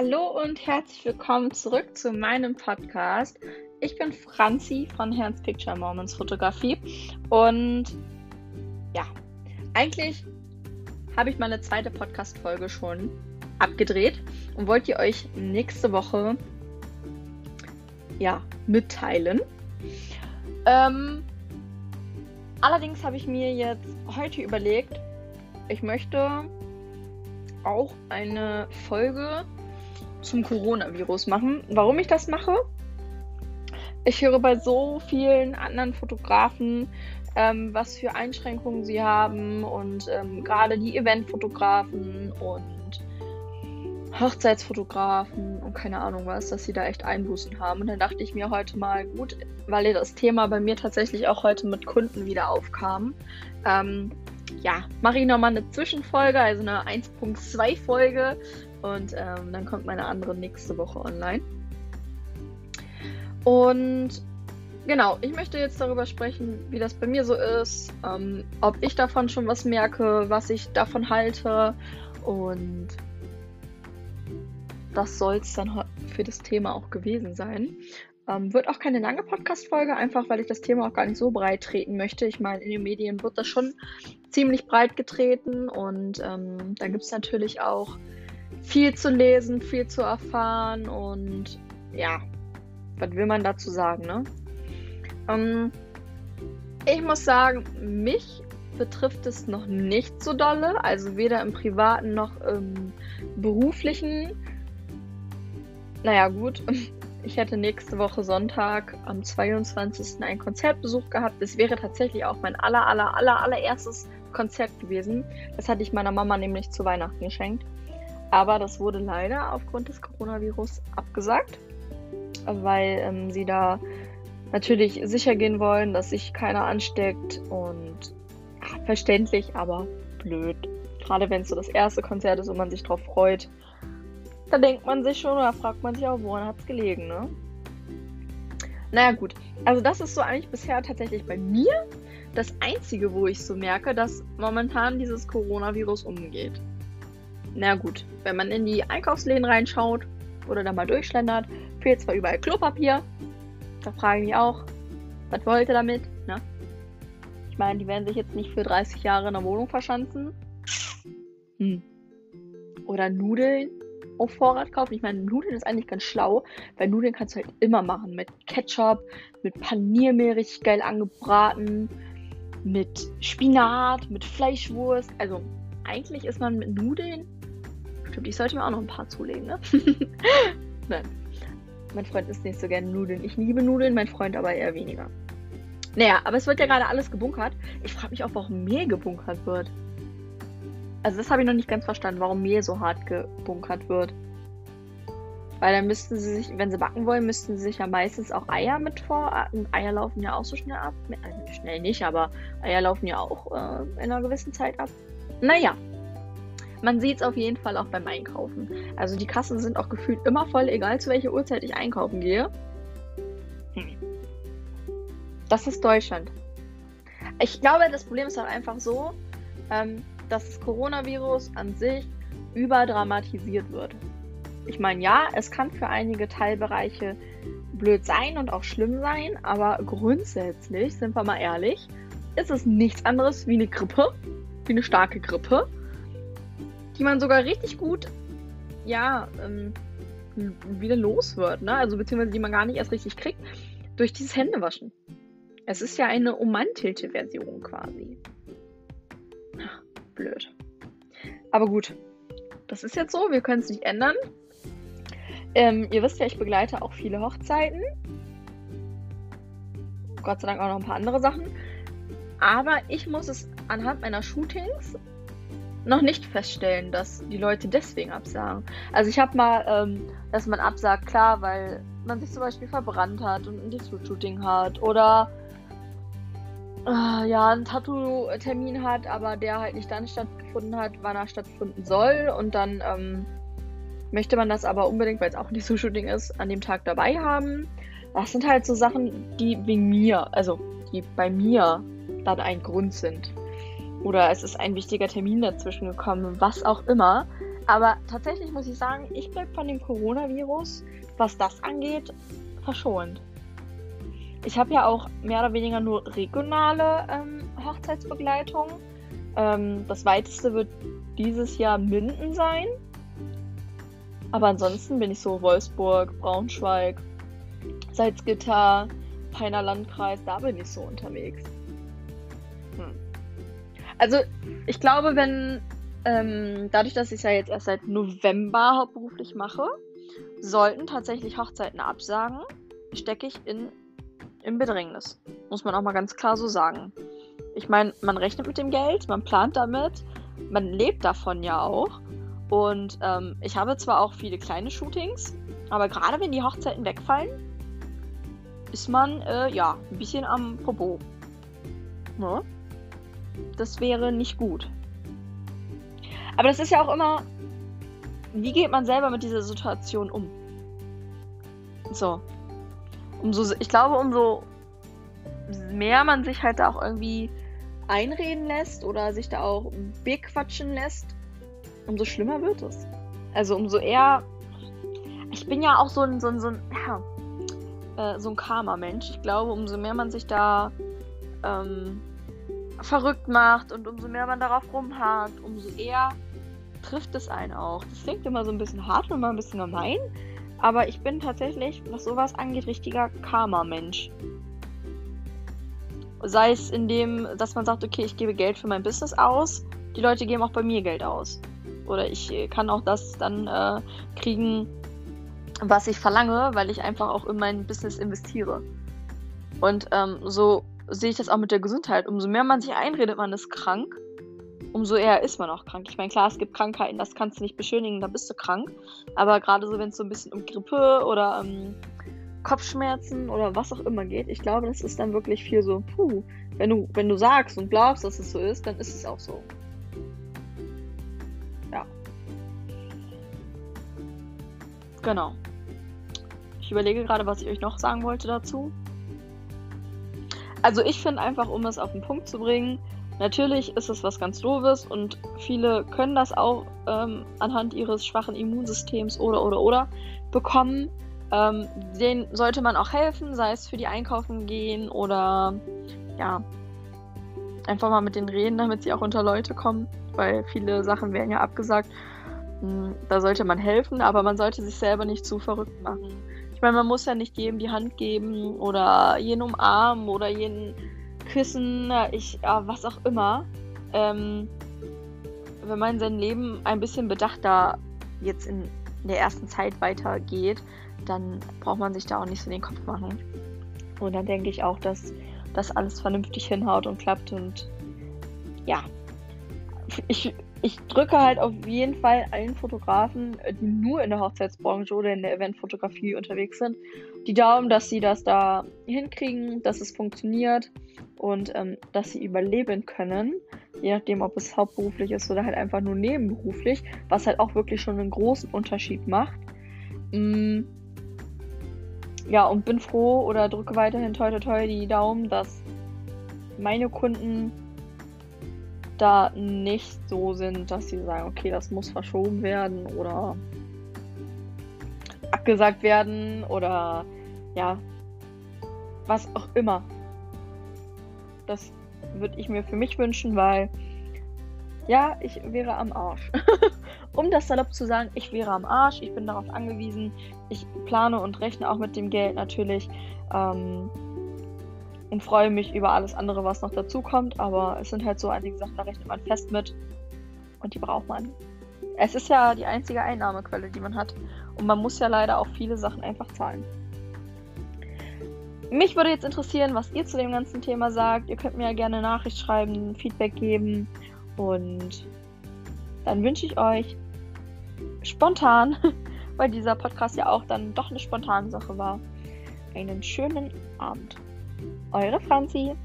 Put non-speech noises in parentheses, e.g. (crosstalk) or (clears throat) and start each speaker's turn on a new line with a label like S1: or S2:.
S1: Hallo und herzlich willkommen zurück zu meinem Podcast. Ich bin Franzi von Herrns Picture Moments Fotografie und ja, eigentlich habe ich meine zweite Podcast-Folge schon abgedreht und wollt ihr euch nächste Woche ja mitteilen. Ähm, allerdings habe ich mir jetzt heute überlegt, ich möchte auch eine Folge zum Coronavirus machen. Warum ich das mache? Ich höre bei so vielen anderen Fotografen, ähm, was für Einschränkungen sie haben und ähm, gerade die Eventfotografen und Hochzeitsfotografen und keine Ahnung was, dass sie da echt Einbußen haben. Und dann dachte ich mir heute mal, gut, weil das Thema bei mir tatsächlich auch heute mit Kunden wieder aufkam, ähm, ja, mache ich nochmal eine Zwischenfolge, also eine 1.2 Folge und ähm, dann kommt meine andere nächste Woche online. Und genau, ich möchte jetzt darüber sprechen, wie das bei mir so ist, ähm, ob ich davon schon was merke, was ich davon halte und das soll es dann für das Thema auch gewesen sein. Ähm, wird auch keine lange Podcast-Folge, einfach weil ich das Thema auch gar nicht so breit treten möchte. Ich meine, in den Medien wird das schon ziemlich breit getreten und ähm, da gibt es natürlich auch viel zu lesen, viel zu erfahren und ja, was will man dazu sagen, ne? Ähm, ich muss sagen, mich betrifft es noch nicht so dolle, also weder im privaten noch im beruflichen. Naja, gut. (laughs) Ich hätte nächste Woche Sonntag am 22. einen Konzertbesuch gehabt. Das wäre tatsächlich auch mein aller, aller, aller, allererstes Konzert gewesen. Das hatte ich meiner Mama nämlich zu Weihnachten geschenkt. Aber das wurde leider aufgrund des Coronavirus abgesagt, weil ähm, sie da natürlich sicher gehen wollen, dass sich keiner ansteckt und ja, verständlich, aber blöd. Gerade wenn es so das erste Konzert ist und man sich drauf freut, da denkt man sich schon oder fragt man sich auch, woran hat es gelegen, ne? Naja, gut. Also, das ist so eigentlich bisher tatsächlich bei mir das Einzige, wo ich so merke, dass momentan dieses Coronavirus umgeht. Na gut, wenn man in die Einkaufsläden reinschaut oder da mal durchschlendert, fehlt zwar überall Klopapier. Da frage ich mich auch, was wollt ihr damit? Ne? Ich meine, die werden sich jetzt nicht für 30 Jahre in der Wohnung verschanzen. Hm. Oder Nudeln auf Vorrat kaufen. Ich meine, Nudeln ist eigentlich ganz schlau, weil Nudeln kannst du halt immer machen. Mit Ketchup, mit Paniermehl richtig geil angebraten, mit Spinat, mit Fleischwurst. Also eigentlich ist man mit Nudeln Stimmt, ich sollte mir auch noch ein paar zulegen, ne? (laughs) Nein. Mein Freund isst nicht so gerne Nudeln. Ich liebe Nudeln, mein Freund aber eher weniger. Naja, aber es wird ja gerade alles gebunkert. Ich frage mich auch, warum Mehl gebunkert wird. Also das habe ich noch nicht ganz verstanden, warum Mehl so hart gebunkert wird. Weil dann müssten sie sich, wenn sie backen wollen, müssten sie sich ja meistens auch Eier mit vor. Und Eier laufen ja auch so schnell ab. Also schnell nicht, aber Eier laufen ja auch äh, in einer gewissen Zeit ab. Naja, man sieht es auf jeden Fall auch beim Einkaufen. Also die Kassen sind auch gefühlt immer voll, egal zu welcher Uhrzeit ich einkaufen gehe. Hm. Das ist Deutschland. Ich glaube, das Problem ist auch einfach so, ähm, dass das Coronavirus an sich überdramatisiert wird. Ich meine, ja, es kann für einige Teilbereiche blöd sein und auch schlimm sein, aber grundsätzlich, sind wir mal ehrlich, ist es nichts anderes wie eine Grippe, wie eine starke Grippe die man sogar richtig gut, ja, ähm, wieder los wird, ne? Also beziehungsweise die man gar nicht erst richtig kriegt, durch dieses Händewaschen. Es ist ja eine ummantelte Version quasi. Ach, blöd. Aber gut, das ist jetzt so, wir können es nicht ändern. Ähm, ihr wisst ja, ich begleite auch viele Hochzeiten. Gott sei Dank auch noch ein paar andere Sachen. Aber ich muss es anhand meiner Shootings noch nicht feststellen, dass die Leute deswegen absagen. Also ich habe mal, ähm, dass man absagt, klar, weil man sich zum Beispiel verbrannt hat und ein Disco-Shooting hat oder äh, ja, einen Tattoo-Termin hat, aber der halt nicht dann stattgefunden hat, wann er stattfinden soll und dann ähm, möchte man das aber unbedingt, weil es auch ein Disco-Shooting ist, an dem Tag dabei haben. Das sind halt so Sachen, die wegen mir, also die bei mir dann ein Grund sind oder es ist ein wichtiger Termin dazwischen gekommen, was auch immer. Aber tatsächlich muss ich sagen, ich bleibe von dem Coronavirus, was das angeht, verschont. Ich habe ja auch mehr oder weniger nur regionale ähm, Hochzeitsbegleitung. Ähm, das weiteste wird dieses Jahr Minden sein. Aber ansonsten bin ich so Wolfsburg, Braunschweig, Salzgitter, Peiner Landkreis, da bin ich so unterwegs. Also, ich glaube, wenn, ähm, dadurch, dass ich es ja jetzt erst seit November hauptberuflich mache, sollten tatsächlich Hochzeiten absagen, stecke ich in, in Bedrängnis. Muss man auch mal ganz klar so sagen. Ich meine, man rechnet mit dem Geld, man plant damit, man lebt davon ja auch. Und ähm, ich habe zwar auch viele kleine Shootings, aber gerade wenn die Hochzeiten wegfallen, ist man äh, ja ein bisschen am Popo. Ne? Das wäre nicht gut. Aber das ist ja auch immer, wie geht man selber mit dieser Situation um? So. Umso, ich glaube, umso mehr man sich halt da auch irgendwie einreden lässt oder sich da auch bequatschen lässt, umso schlimmer wird es. Also umso eher. Ich bin ja auch so ein, so ein, so ein, ja, (clears throat) äh, so ein Karma-Mensch. Ich glaube, umso mehr man sich da ähm, verrückt macht und umso mehr man darauf rumhakt, umso eher trifft es einen auch. Das klingt immer so ein bisschen hart und immer ein bisschen gemein, aber ich bin tatsächlich, was sowas angeht, richtiger Karma-Mensch. Sei es in dem, dass man sagt, okay, ich gebe Geld für mein Business aus, die Leute geben auch bei mir Geld aus. Oder ich kann auch das dann äh, kriegen, was ich verlange, weil ich einfach auch in mein Business investiere. Und ähm, so sehe ich das auch mit der Gesundheit. Umso mehr man sich einredet, man ist krank, umso eher ist man auch krank. Ich meine, klar, es gibt Krankheiten, das kannst du nicht beschönigen, da bist du krank. Aber gerade so, wenn es so ein bisschen um Grippe oder ähm, Kopfschmerzen oder was auch immer geht, ich glaube, das ist dann wirklich viel so, puh, wenn du, wenn du sagst und glaubst, dass es so ist, dann ist es auch so. Ja. Genau. Ich überlege gerade, was ich euch noch sagen wollte dazu. Also ich finde einfach, um es auf den Punkt zu bringen, natürlich ist es was ganz Doofes und viele können das auch ähm, anhand ihres schwachen Immunsystems oder oder oder bekommen. Ähm, denen sollte man auch helfen, sei es für die Einkaufen gehen oder ja, einfach mal mit denen reden, damit sie auch unter Leute kommen, weil viele Sachen werden ja abgesagt. Hm, da sollte man helfen, aber man sollte sich selber nicht zu verrückt machen. Ich meine, man muss ja nicht jedem die Hand geben oder jeden umarmen oder jeden küssen, ich, ja, was auch immer. Ähm, wenn man sein Leben ein bisschen bedachter jetzt in der ersten Zeit weitergeht, dann braucht man sich da auch nicht so den Kopf machen. Und dann denke ich auch, dass das alles vernünftig hinhaut und klappt. Und ja, ich, ich drücke halt auf jeden Fall allen Fotografen, die nur in der Hochzeitsbranche oder in der Eventfotografie unterwegs sind, die Daumen, dass sie das da hinkriegen, dass es funktioniert und ähm, dass sie überleben können. Je nachdem, ob es hauptberuflich ist oder halt einfach nur nebenberuflich, was halt auch wirklich schon einen großen Unterschied macht. Mm, ja, und bin froh oder drücke weiterhin toi toi toi die Daumen, dass meine Kunden da nicht so sind, dass sie sagen, okay, das muss verschoben werden oder abgesagt werden oder ja, was auch immer. Das würde ich mir für mich wünschen, weil ja, ich wäre am Arsch. (laughs) um das salopp zu sagen, ich wäre am Arsch, ich bin darauf angewiesen, ich plane und rechne auch mit dem Geld natürlich ähm, und freue mich über alles andere, was noch dazu kommt, aber es sind halt so einige Sachen, da rechnet man fest mit und die braucht man. Es ist ja die einzige Einnahmequelle, die man hat und man muss ja leider auch viele Sachen einfach zahlen. Mich würde jetzt interessieren, was ihr zu dem ganzen Thema sagt. Ihr könnt mir ja gerne Nachricht schreiben, Feedback geben und dann wünsche ich euch spontan, (laughs) weil dieser Podcast ja auch dann doch eine spontane Sache war, einen schönen Abend. Eure Franzi.